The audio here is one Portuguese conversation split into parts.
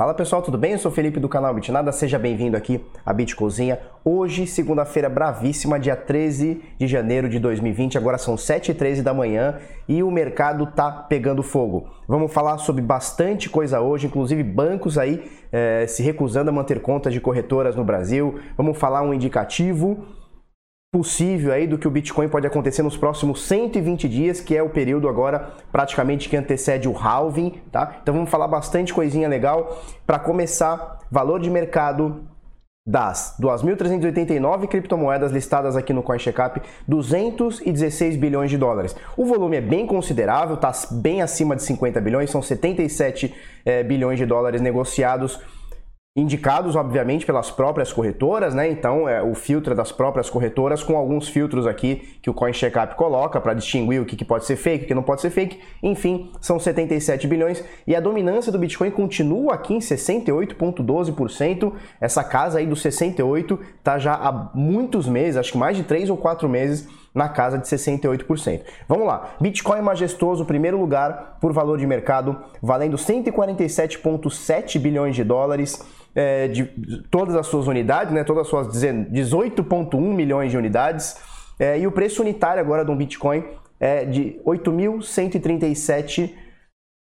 Fala pessoal, tudo bem? Eu sou Felipe do canal Bitnada, seja bem-vindo aqui à Bit Cozinha. Hoje, segunda-feira bravíssima, dia 13 de janeiro de 2020, agora são 7h13 da manhã e o mercado tá pegando fogo. Vamos falar sobre bastante coisa hoje, inclusive bancos aí eh, se recusando a manter contas de corretoras no Brasil. Vamos falar um indicativo possível aí do que o Bitcoin pode acontecer nos próximos 120 dias, que é o período agora praticamente que antecede o halving, tá? Então vamos falar bastante coisinha legal para começar, valor de mercado das 2.389 criptomoedas listadas aqui no CoinCheckup, 216 bilhões de dólares. O volume é bem considerável, está bem acima de 50 bilhões, são 77 é, bilhões de dólares negociados indicados, obviamente, pelas próprias corretoras, né? Então, é, o filtro é das próprias corretoras, com alguns filtros aqui que o CoinCheckup coloca para distinguir o que, que pode ser fake, o que não pode ser fake. Enfim, são 77 bilhões e a dominância do Bitcoin continua aqui em 68,12%. Essa casa aí dos 68 tá já há muitos meses, acho que mais de 3 ou 4 meses na casa de 68%. Vamos lá, Bitcoin majestoso, primeiro lugar por valor de mercado, valendo 147,7 bilhões de dólares é, de todas as suas unidades, né, todas as suas 18,1 milhões de unidades. É, e o preço unitário agora de um Bitcoin é de 8.137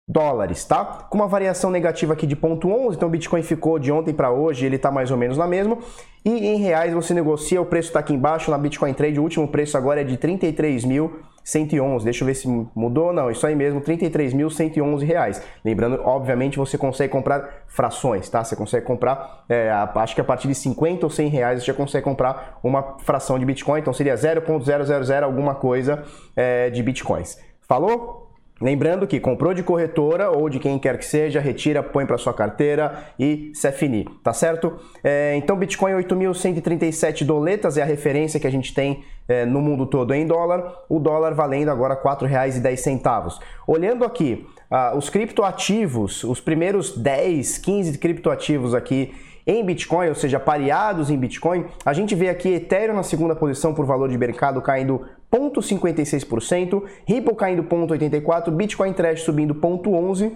dólares, tá? Com uma variação negativa aqui de 0,11, então o Bitcoin ficou de ontem para hoje, ele está mais ou menos na mesma. E em reais você negocia, o preço está aqui embaixo na Bitcoin Trade, o último preço agora é de 33.111. Deixa eu ver se mudou, não, isso aí mesmo, 33.111 reais. Lembrando, obviamente, você consegue comprar frações, tá? Você consegue comprar, é, acho que a partir de 50 ou 100 reais você já consegue comprar uma fração de Bitcoin, então seria 0.000 alguma coisa é, de Bitcoins. Falou? Lembrando que comprou de corretora ou de quem quer que seja, retira, põe para sua carteira e se finir, tá certo? É, então, Bitcoin 8.137 doletas é a referência que a gente tem é, no mundo todo em dólar, o dólar valendo agora R$ 4,10. Olhando aqui, ah, os criptoativos, os primeiros 10, 15 criptoativos aqui em Bitcoin, ou seja, pareados em Bitcoin, a gente vê aqui Ethereum na segunda posição por valor de mercado caindo 0,56%, Ripple caindo 0,84%, Bitcoin Trash subindo 0,11%,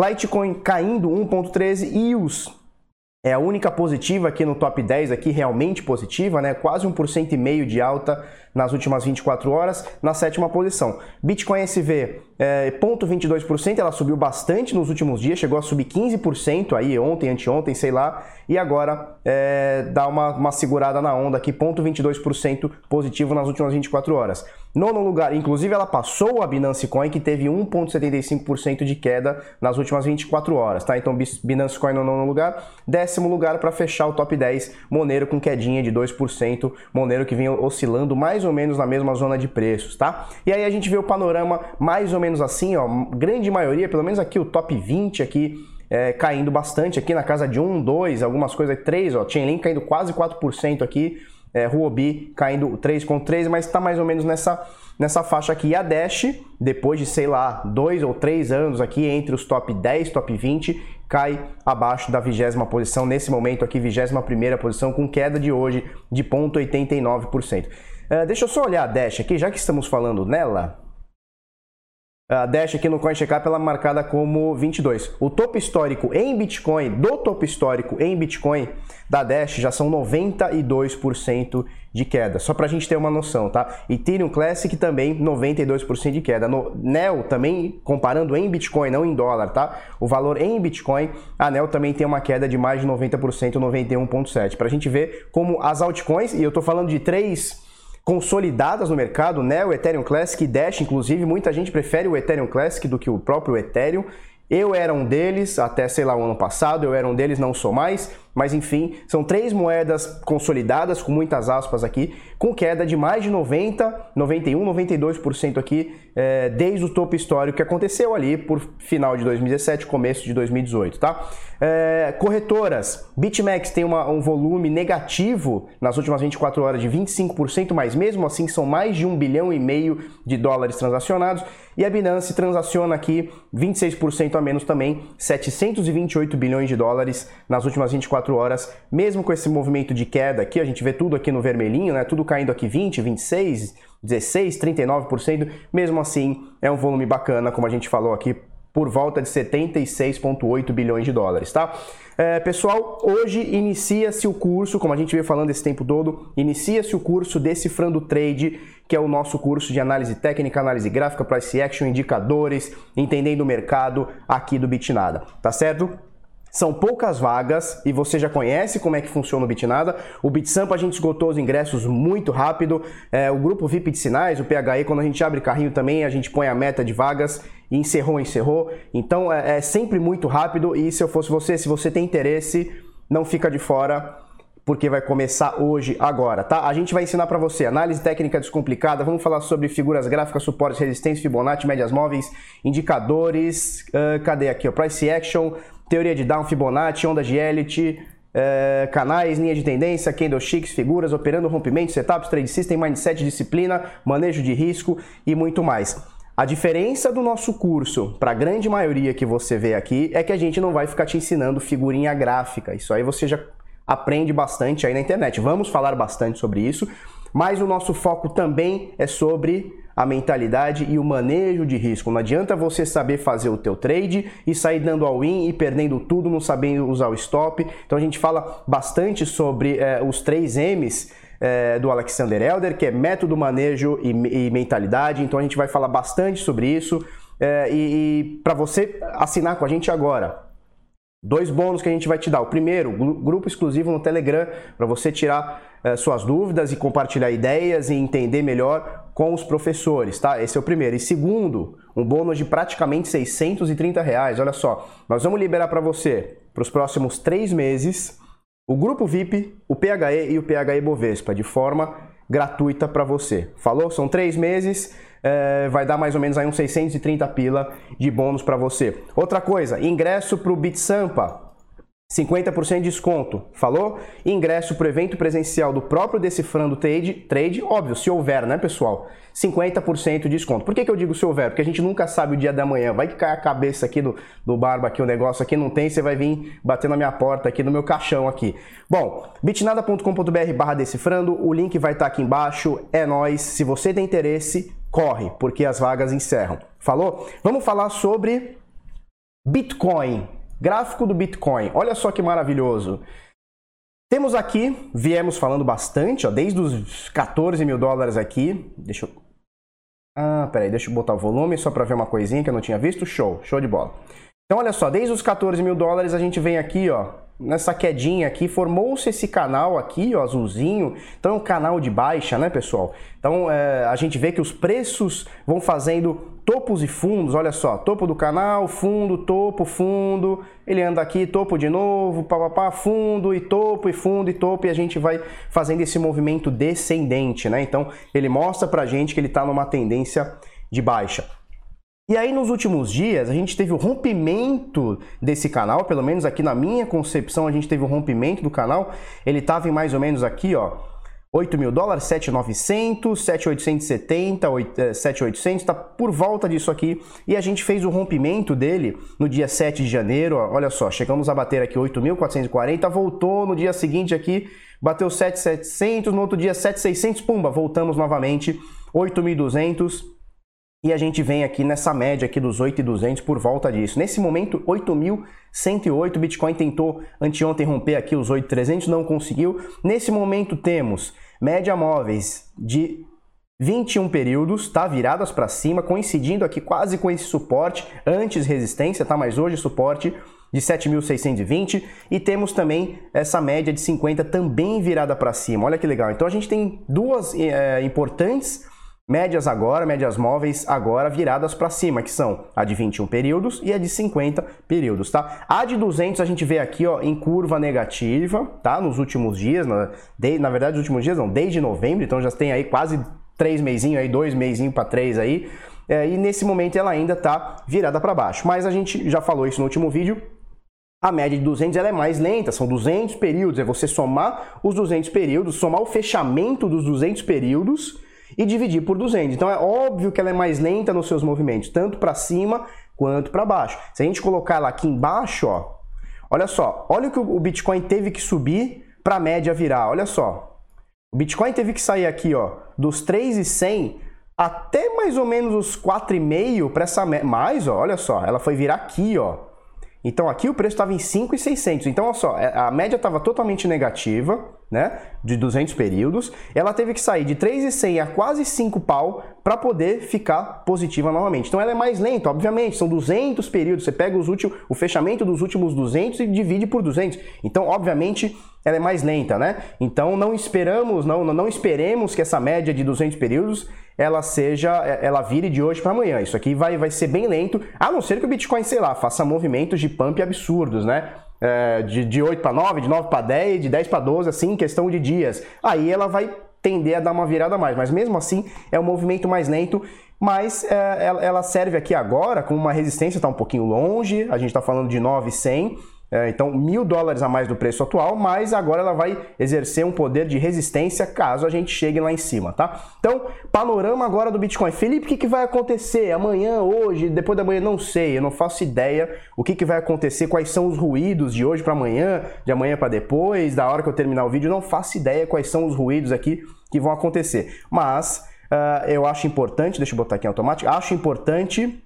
Litecoin caindo 1,13% e os é a única positiva aqui no top 10, aqui realmente positiva, né? Quase 1,5% de alta nas últimas 24 horas, na sétima posição. Bitcoin SV, é, 0,22%, ela subiu bastante nos últimos dias, chegou a subir 15% aí ontem, anteontem, sei lá, e agora é, dá uma, uma segurada na onda aqui, 0,22% positivo nas últimas 24 horas. Nono lugar, inclusive ela passou a Binance Coin, que teve 1,75% de queda nas últimas 24 horas, tá? Então Binance Coin no nono lugar. Décimo lugar para fechar o top 10, Monero com quedinha de 2%, Monero que vem oscilando mais ou menos na mesma zona de preços, tá? E aí a gente vê o panorama mais ou menos assim, ó, grande maioria, pelo menos aqui o top 20 aqui, é, caindo bastante aqui na casa de 1, 2, algumas coisas 3, ó, Chainlink caindo quase 4% aqui, é, Huobi caindo 3,3, mas está mais ou menos nessa, nessa faixa aqui. E a Dash, depois de, sei lá, dois ou três anos aqui entre os top 10, top 20, cai abaixo da vigésima posição. Nesse momento aqui, vigésima primeira posição, com queda de hoje de 0,89%. É, deixa eu só olhar a Dash aqui, já que estamos falando nela. A Dash aqui no CoinCheckup ela é marcada como 22. O topo histórico em Bitcoin, do topo histórico em Bitcoin da Dash já são 92% de queda. Só para a gente ter uma noção, tá? Ethereum Classic também 92% de queda. No Neo também, comparando em Bitcoin, não em dólar, tá? O valor em Bitcoin, a Neo também tem uma queda de mais de 90%, 91,7%. Para a gente ver como as altcoins, e eu estou falando de três consolidadas no mercado, né? O Ethereum Classic e Dash, inclusive, muita gente prefere o Ethereum Classic do que o próprio Ethereum. Eu era um deles até, sei lá, o ano passado, eu era um deles, não sou mais. Mas enfim, são três moedas consolidadas, com muitas aspas aqui, com queda de mais de 90, 91, 92% aqui, é, desde o topo histórico que aconteceu ali por final de 2017, começo de 2018, tá? É, corretoras, BitMEX tem uma, um volume negativo nas últimas 24 horas de 25%, mas mesmo assim são mais de um bilhão e meio de dólares transacionados. E a Binance transaciona aqui 26% a menos também, 728 bilhões de dólares nas últimas 24 24 horas, mesmo com esse movimento de queda aqui, a gente vê tudo aqui no vermelhinho, né? Tudo caindo aqui 20, 26, 16, 39%, mesmo assim é um volume bacana, como a gente falou aqui, por volta de 76,8 bilhões de dólares, tá? É, pessoal, hoje inicia-se o curso, como a gente veio falando esse tempo todo, inicia-se o curso Decifrando Trade, que é o nosso curso de análise técnica, análise gráfica, price action, indicadores, entendendo o mercado aqui do Bitnada, tá certo? São poucas vagas e você já conhece como é que funciona o Bitnada. O BitSampa a gente esgotou os ingressos muito rápido. É, o grupo VIP de sinais, o PHE, quando a gente abre carrinho também, a gente põe a meta de vagas e encerrou, encerrou. Então é, é sempre muito rápido e se eu fosse você, se você tem interesse, não fica de fora porque vai começar hoje, agora, tá? A gente vai ensinar para você análise técnica descomplicada, vamos falar sobre figuras gráficas, suportes, resistência, Fibonacci, médias móveis, indicadores, uh, cadê aqui, o price action, teoria de Down, Fibonacci, onda de Elliott, uh, canais, linha de tendência, candlesticks, figuras, operando rompimentos, setups, trade system, mindset, disciplina, manejo de risco e muito mais. A diferença do nosso curso para a grande maioria que você vê aqui é que a gente não vai ficar te ensinando figurinha gráfica. Isso aí você já aprende bastante aí na internet. Vamos falar bastante sobre isso, mas o nosso foco também é sobre a mentalidade e o manejo de risco. Não adianta você saber fazer o teu trade e sair dando all-in e perdendo tudo, não sabendo usar o stop. Então a gente fala bastante sobre é, os três M's é, do Alexander Elder, que é método, manejo e, e, mentalidade. Então a gente vai falar bastante sobre isso. É, e, e para você assinar com a gente agora, Dois bônus que a gente vai te dar. O primeiro, grupo exclusivo no Telegram, para você tirar eh, suas dúvidas e compartilhar ideias e entender melhor com os professores, tá? Esse é o primeiro. E segundo, um bônus de praticamente 630 reais. Olha só, nós vamos liberar para você, para os próximos três meses, o grupo VIP, o PHE e o PHE Bovespa, de forma gratuita para você. Falou? São três meses é, vai dar mais ou menos aí uns 630 pila de bônus para você. Outra coisa, ingresso para o Bit Sampa, 50% de desconto, falou? Ingresso para o evento presencial do próprio Decifrando Trade, trade, óbvio, se houver, né, pessoal? 50% de desconto. Por que, que eu digo se houver? Porque a gente nunca sabe o dia da manhã. Vai que cai a cabeça aqui do, do barba aqui, o negócio aqui não tem, você vai vir bater na minha porta aqui, no meu caixão aqui. Bom, bitnada.com.br barra decifrando, o link vai estar aqui embaixo, é nós. Se você tem interesse, corre, porque as vagas encerram. Falou? Vamos falar sobre Bitcoin. Gráfico do Bitcoin. Olha só que maravilhoso. Temos aqui, viemos falando bastante, ó, desde os 14 mil dólares aqui. Deixa eu. Ah, peraí, deixa eu botar o volume só para ver uma coisinha que eu não tinha visto. Show, show de bola. Então, olha só, desde os 14 mil dólares a gente vem aqui, ó, nessa quedinha aqui, formou-se esse canal aqui, ó, azulzinho. Então é um canal de baixa, né, pessoal? Então é, a gente vê que os preços vão fazendo topos e fundos, olha só, topo do canal, fundo, topo, fundo, ele anda aqui, topo de novo, papapá, fundo e topo e fundo e topo e a gente vai fazendo esse movimento descendente, né? Então ele mostra pra gente que ele tá numa tendência de baixa. E aí nos últimos dias a gente teve o rompimento desse canal, pelo menos aqui na minha concepção a gente teve o rompimento do canal. Ele estava em mais ou menos aqui, ó, 8 mil dólares, 7,900, 7,870, 7,800, tá por volta disso aqui. E a gente fez o rompimento dele no dia 7 de janeiro, ó, olha só, chegamos a bater aqui 8.440, voltou no dia seguinte aqui, bateu 7,700, no outro dia 7,600, pumba, voltamos novamente, 8.200 e a gente vem aqui nessa média aqui dos 8.200 por volta disso. Nesse momento, 8.108, Bitcoin tentou anteontem romper aqui os 8.300, não conseguiu. Nesse momento temos média móveis de 21 períodos, tá? Viradas para cima, coincidindo aqui quase com esse suporte, antes resistência, tá? Mas hoje suporte de 7.620 e temos também essa média de 50 também virada para cima. Olha que legal. Então a gente tem duas é, importantes Médias agora, médias móveis agora viradas para cima, que são a de 21 períodos e a de 50 períodos, tá? A de 200 a gente vê aqui, ó, em curva negativa, tá? Nos últimos dias, na, de, na verdade, nos últimos dias não, desde novembro, então já tem aí quase três meizinhos aí, dois meizinhos para três aí, é, e nesse momento ela ainda tá virada para baixo. Mas a gente já falou isso no último vídeo, a média de 200 ela é mais lenta, são 200 períodos, é você somar os 200 períodos, somar o fechamento dos 200 períodos e dividir por 200. Então é óbvio que ela é mais lenta nos seus movimentos, tanto para cima quanto para baixo. Se a gente colocar ela aqui embaixo, ó, olha só, olha o que o Bitcoin teve que subir para a média virar, olha só. O Bitcoin teve que sair aqui, ó, dos 3,100 até mais ou menos os 4,5 para essa mais, ó, olha só, ela foi virar aqui, ó. Então aqui o preço estava em 5,600. Então olha só, é, a média estava totalmente negativa, né, de 200 períodos. Ela teve que sair de 3,100 a quase 5 pau para poder ficar positiva novamente. Então ela é mais lenta, obviamente, são 200 períodos. Você pega os últimos, o fechamento dos últimos 200 e divide por 200. Então, obviamente, ela é mais lenta, né? Então não esperamos, não, não esperemos que essa média de 200 períodos ela seja, é, ela vire de hoje para amanhã. Isso aqui vai, vai ser bem lento, a não ser que o Bitcoin, sei lá, faça movimentos de pump absurdos, né? É, de, de 8 para 9, de 9 para 10, de 10 para 12, assim, questão de dias. Aí ela vai tender a dar uma virada mais, mas mesmo assim é um movimento mais lento. Mas é, ela serve aqui agora com uma resistência, está um pouquinho longe, a gente está falando de 9,100 é, então, mil dólares a mais do preço atual, mas agora ela vai exercer um poder de resistência caso a gente chegue lá em cima, tá? Então, panorama agora do Bitcoin. Felipe, o que, que vai acontecer amanhã, hoje, depois da manhã? Não sei, eu não faço ideia o que, que vai acontecer, quais são os ruídos de hoje para amanhã, de amanhã para depois, da hora que eu terminar o vídeo, não faço ideia quais são os ruídos aqui que vão acontecer. Mas uh, eu acho importante, deixa eu botar aqui em automático, acho importante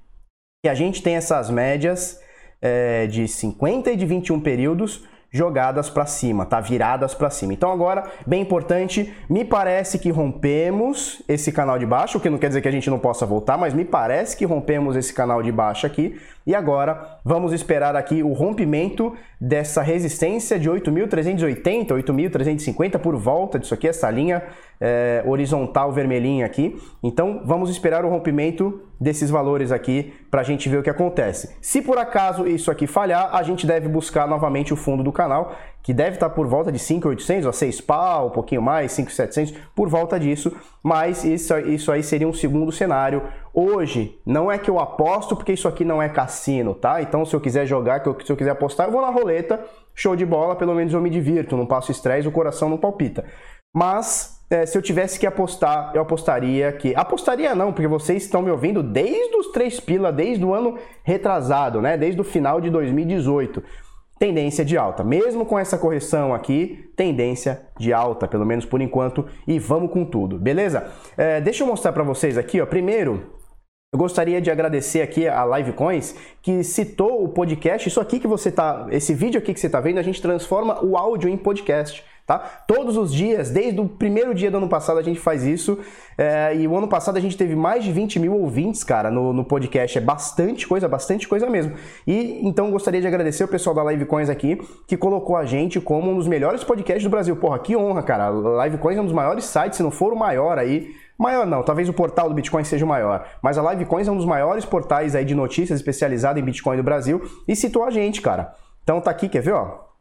que a gente tenha essas médias é, de 50 e de 21 períodos jogadas para cima, tá? Viradas para cima. Então agora, bem importante, me parece que rompemos esse canal de baixo, o que não quer dizer que a gente não possa voltar, mas me parece que rompemos esse canal de baixo aqui. E agora vamos esperar aqui o rompimento dessa resistência de 8.380, 8.350 por volta disso aqui, essa linha é, horizontal vermelhinha aqui. Então vamos esperar o rompimento desses valores aqui para a gente ver o que acontece. Se por acaso isso aqui falhar, a gente deve buscar novamente o fundo do canal, que deve estar tá por volta de 5.800 a 6 pau, um pouquinho mais, 5.700, por volta disso, mas isso, isso aí seria um segundo cenário. Hoje, não é que eu aposto, porque isso aqui não é cassino, tá? Então, se eu quiser jogar, se eu quiser apostar, eu vou na roleta, show de bola, pelo menos eu me divirto, não passo estresse, o coração não palpita. Mas é, se eu tivesse que apostar, eu apostaria que. Apostaria não, porque vocês estão me ouvindo desde os três pila, desde o ano retrasado, né? Desde o final de 2018 tendência de alta. Mesmo com essa correção aqui, tendência de alta, pelo menos por enquanto, e vamos com tudo, beleza? É, deixa eu mostrar para vocês aqui, ó. Primeiro, eu gostaria de agradecer aqui a Livecoins que citou o podcast. Isso aqui que você tá, esse vídeo aqui que você está vendo, a gente transforma o áudio em podcast tá? Todos os dias, desde o primeiro dia do ano passado, a gente faz isso. É, e o ano passado a gente teve mais de 20 mil ouvintes, cara, no, no podcast. É bastante coisa, bastante coisa mesmo. E então gostaria de agradecer o pessoal da Livecoins aqui, que colocou a gente como um dos melhores podcasts do Brasil. Porra, que honra, cara. A Livecoins é um dos maiores sites, se não for o maior aí. Maior não, talvez o portal do Bitcoin seja o maior, mas a Livecoins é um dos maiores portais aí de notícias especializado em Bitcoin do Brasil e citou a gente, cara. Então tá aqui, quer ver, ó?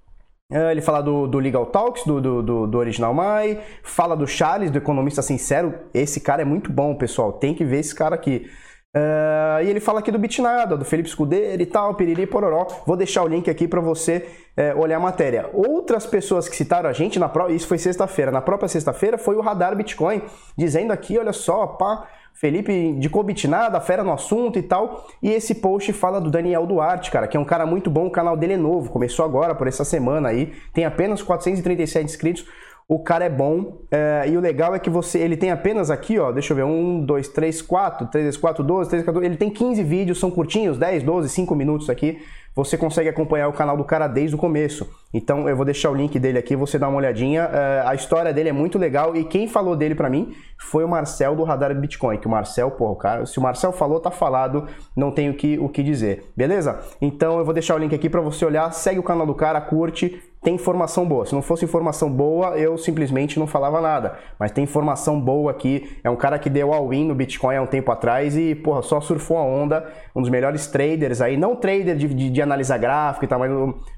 É, ele fala do, do Legal Talks, do, do, do, Original Mai, fala do Charles, do Economista Sincero. Esse cara é muito bom, pessoal. Tem que ver esse cara aqui. Uh, e ele fala aqui do Bitnada, do Felipe Scudeiro e tal, piriri pororó. Vou deixar o link aqui para você uh, olhar a matéria. Outras pessoas que citaram a gente, na isso foi sexta-feira. Na própria sexta-feira foi o Radar Bitcoin, dizendo aqui, olha só, pá, Felipe de Bitnada, fera no assunto e tal. E esse post fala do Daniel Duarte, cara, que é um cara muito bom, o canal dele é novo, começou agora, por essa semana aí, tem apenas 437 inscritos. O cara é bom é, e o legal é que você, ele tem apenas aqui, ó, deixa eu ver, 1, 2, 3, 4, 3, 4, 12, 3, 14, ele tem 15 vídeos, são curtinhos, 10, 12, 5 minutos aqui você consegue acompanhar o canal do cara desde o começo. Então eu vou deixar o link dele aqui, você dá uma olhadinha. Uh, a história dele é muito legal e quem falou dele para mim foi o Marcel do Radar Bitcoin. Que o Marcel, porra, o cara, se o Marcel falou, tá falado, não tenho que, o que dizer. Beleza? Então eu vou deixar o link aqui para você olhar, segue o canal do cara, curte, tem informação boa. Se não fosse informação boa, eu simplesmente não falava nada. Mas tem informação boa aqui. É um cara que deu all-in no Bitcoin há um tempo atrás e, porra, só surfou a onda. Um dos melhores traders aí, não trader de, de, de gráfico e tal, mas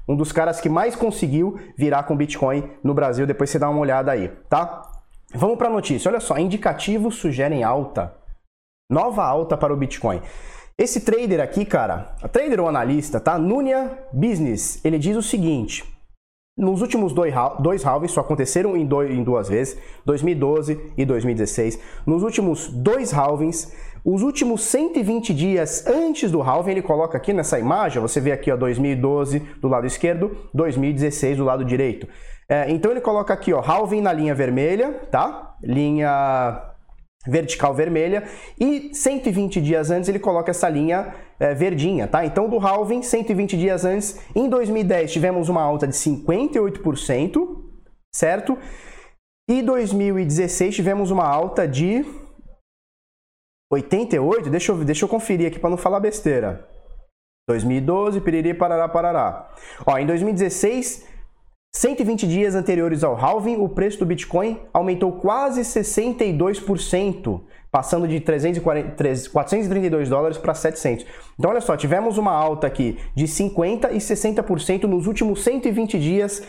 um, dos caras que mais conseguiu virar com Bitcoin no Brasil. Depois você dá uma olhada aí, tá? Vamos para a notícia. Olha só, indicativos sugerem alta. Nova alta para o Bitcoin. Esse trader aqui, cara, trader ou analista, tá? Nunia Business, ele diz o seguinte: nos últimos dois, dois halvings, só aconteceram em, dois, em duas vezes, 2012 e 2016. Nos últimos dois halvings, os últimos 120 dias antes do halving, ele coloca aqui nessa imagem, você vê aqui ó, 2012 do lado esquerdo, 2016 do lado direito. É, então ele coloca aqui ó, halving na linha vermelha, tá? Linha vertical vermelha e 120 dias antes ele coloca essa linha é, verdinha, tá? Então do halving, 120 dias antes, em 2010 tivemos uma alta de 58%, certo? E 2016 tivemos uma alta de 88, deixa eu, deixa eu conferir aqui para não falar besteira. 2012, piriri, parará, parará. Ó, em 2016, 120 dias anteriores ao halving, o preço do Bitcoin aumentou quase 62%, passando de 340, 432 dólares para 700. Então, olha só, tivemos uma alta aqui de 50% e 60% nos últimos 120 dias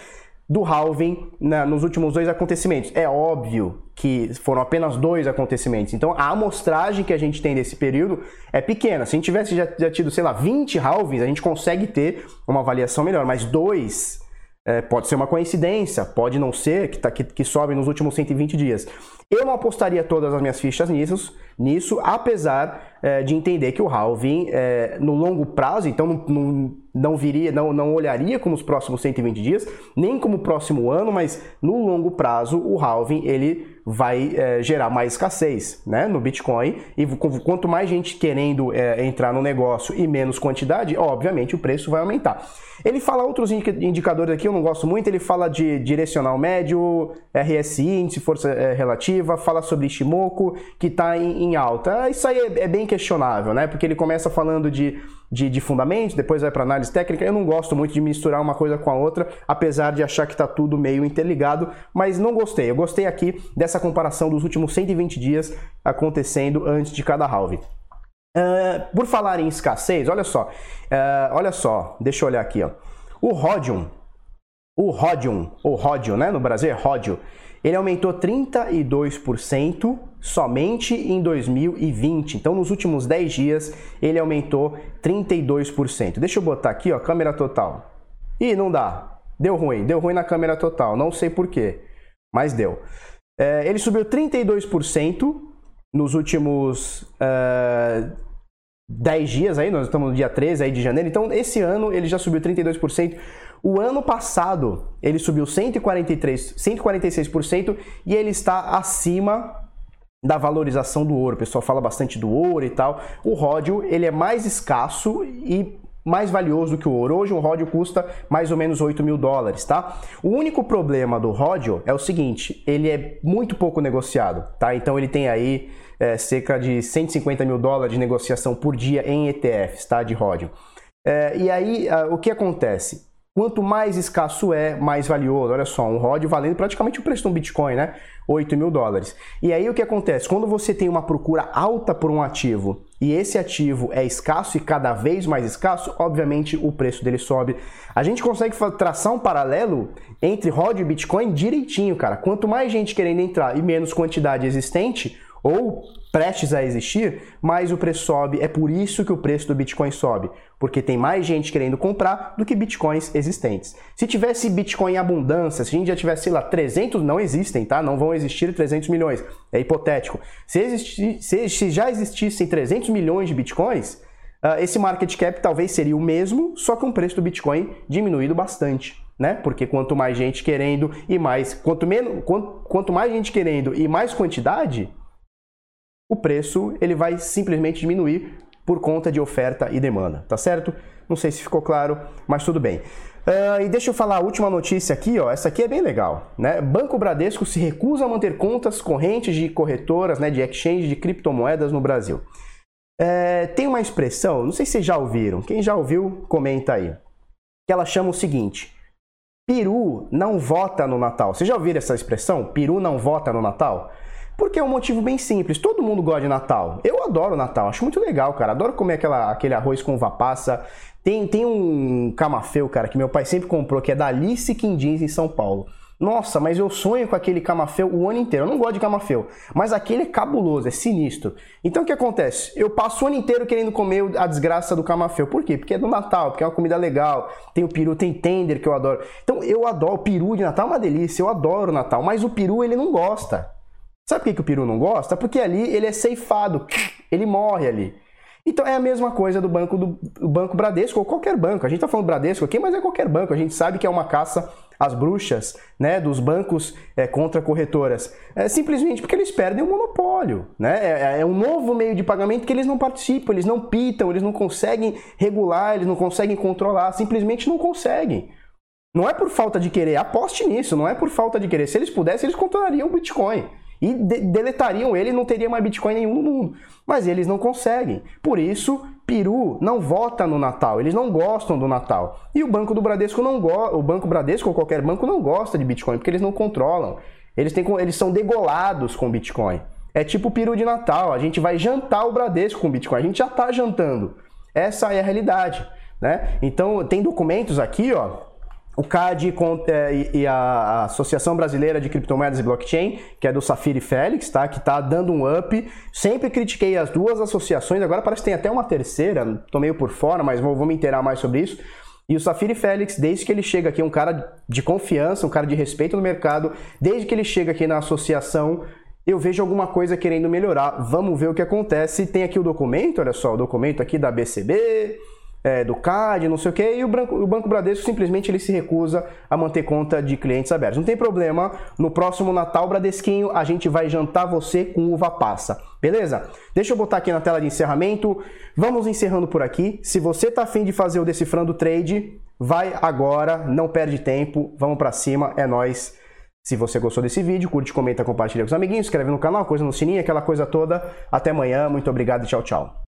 do halving na, nos últimos dois acontecimentos. É óbvio que foram apenas dois acontecimentos, então a amostragem que a gente tem desse período é pequena. Se a gente tivesse já, já tido, sei lá, 20 halvings, a gente consegue ter uma avaliação melhor, mas dois é, pode ser uma coincidência, pode não ser, que, tá, que, que sobe nos últimos 120 dias. Eu não apostaria todas as minhas fichas nisso, nisso apesar é, de entender que o halving, é, no longo prazo, então não, não, não, viria, não, não olharia como os próximos 120 dias, nem como o próximo ano, mas no longo prazo o halving ele vai é, gerar mais escassez né, no Bitcoin. E quanto mais gente querendo é, entrar no negócio e menos quantidade, obviamente o preço vai aumentar. Ele fala outros indicadores aqui, eu não gosto muito. Ele fala de direcional médio, RSI, índice força é, relativa, fala sobre Ishimoku, que está em, em, alta. Isso aí é, é bem questionável, né? Porque ele começa falando de de, de fundamentos, depois vai para análise técnica. Eu não gosto muito de misturar uma coisa com a outra, apesar de achar que está tudo meio interligado, mas não gostei. Eu gostei aqui dessa comparação dos últimos 120 dias acontecendo antes de cada halving. Uh, por falar em escassez, olha só, uh, olha só, deixa eu olhar aqui, ó. O Rhodium, o Rhodium, ou Rhodium, né, no Brasil é ele aumentou 32% somente em 2020. Então, nos últimos 10 dias, ele aumentou 32%. Deixa eu botar aqui, ó, câmera total. Ih, não dá. Deu ruim, deu ruim na câmera total. Não sei porquê, mas deu. É, ele subiu 32% nos últimos uh, 10 dias aí, nós estamos no dia 13 aí de janeiro. Então, esse ano ele já subiu 32%. O ano passado ele subiu 143, 146% e ele está acima da valorização do ouro. O pessoal fala bastante do ouro e tal. O ródio ele é mais escasso e mais valioso do que o ouro. Hoje um ródio custa mais ou menos 8 mil dólares, tá? O único problema do ródio é o seguinte, ele é muito pouco negociado, tá? Então ele tem aí é, cerca de 150 mil dólares de negociação por dia em ETFs, tá? De ródio. É, e aí, o que acontece? Quanto mais escasso é, mais valioso. Olha só, um ROD valendo praticamente o preço de um Bitcoin, né? 8 mil dólares. E aí o que acontece? Quando você tem uma procura alta por um ativo e esse ativo é escasso e cada vez mais escasso, obviamente o preço dele sobe. A gente consegue traçar um paralelo entre ROD e Bitcoin direitinho, cara. Quanto mais gente querendo entrar e menos quantidade existente, ou prestes a existir, mais o preço sobe. É por isso que o preço do Bitcoin sobe, porque tem mais gente querendo comprar do que Bitcoins existentes. Se tivesse Bitcoin em abundância, se a gente já tivesse, sei lá, 300, não existem, tá? Não vão existir 300 milhões. É hipotético. Se, se, se já existissem 300 milhões de Bitcoins, uh, esse market cap talvez seria o mesmo, só com o preço do Bitcoin diminuído bastante. Né? Porque quanto mais gente querendo e mais, quanto menos, quanto, quanto mais gente querendo e mais quantidade, o preço ele vai simplesmente diminuir por conta de oferta e demanda, tá certo? Não sei se ficou claro, mas tudo bem. Uh, e deixa eu falar a última notícia aqui, ó. Essa aqui é bem legal, né? Banco Bradesco se recusa a manter contas correntes de corretoras, né, de exchange de criptomoedas no Brasil. É, tem uma expressão, não sei se vocês já ouviram. Quem já ouviu, comenta aí. Que ela chama o seguinte: Peru não vota no Natal. Vocês já ouviram essa expressão? Peru não vota no Natal? Porque é um motivo bem simples. Todo mundo gosta de Natal. Eu adoro Natal, acho muito legal, cara. Adoro comer aquela, aquele arroz com uva passa. Tem, tem um camafeu, cara, que meu pai sempre comprou, que é da Alice Quindins em São Paulo. Nossa, mas eu sonho com aquele camafeu o ano inteiro. Eu não gosto de camafeu, mas aquele é cabuloso, é sinistro. Então o que acontece? Eu passo o ano inteiro querendo comer a desgraça do camafeu. Por quê? Porque é do Natal, porque é uma comida legal. Tem o peru, tem tender que eu adoro. Então eu adoro o peru de Natal, é uma delícia. Eu adoro o Natal, mas o peru ele não gosta. Sabe por que, que o peru não gosta? Porque ali ele é ceifado, ele morre ali. Então é a mesma coisa do banco do, do banco Bradesco ou qualquer banco. A gente está falando Bradesco aqui, mas é qualquer banco. A gente sabe que é uma caça às bruxas, né, dos bancos é, contra corretoras. É simplesmente porque eles perdem o monopólio, né? É, é um novo meio de pagamento que eles não participam, eles não pitam, eles não conseguem regular, eles não conseguem controlar, simplesmente não conseguem. Não é por falta de querer, aposte nisso, não é por falta de querer. Se eles pudessem, eles controlariam o Bitcoin e de deletariam ele, não teria mais Bitcoin nenhum no mundo. Mas eles não conseguem. Por isso, Peru não vota no Natal, eles não gostam do Natal. E o Banco do Bradesco não o Banco Bradesco ou qualquer banco não gosta de Bitcoin, porque eles não controlam. Eles, têm, eles são degolados com Bitcoin. É tipo o peru de Natal, a gente vai jantar o Bradesco com Bitcoin, a gente já está jantando. Essa é a realidade. Né? Então tem documentos aqui, ó, o CAD é, e a Associação Brasileira de Criptomoedas e Blockchain, que é do Safiri Félix, tá? que está dando um up. Sempre critiquei as duas associações, agora parece que tem até uma terceira, tô meio por fora, mas vou, vou me inteirar mais sobre isso. E o Safiri Félix, desde que ele chega aqui, um cara de confiança, um cara de respeito no mercado, desde que ele chega aqui na associação, eu vejo alguma coisa querendo melhorar. Vamos ver o que acontece. Tem aqui o documento, olha só, o documento aqui da BCB, é, do CAD, não sei o que, e o, Branco, o Banco Bradesco simplesmente ele se recusa a manter conta de clientes abertos. Não tem problema, no próximo Natal, Bradesquinho, a gente vai jantar você com uva passa, beleza? Deixa eu botar aqui na tela de encerramento, vamos encerrando por aqui. Se você tá afim de fazer o Decifrando Trade, vai agora, não perde tempo, vamos para cima, é nós. Se você gostou desse vídeo, curte, comenta, compartilha com os amiguinhos, inscreve no canal, coisa no sininho, aquela coisa toda. Até amanhã, muito obrigado e tchau, tchau.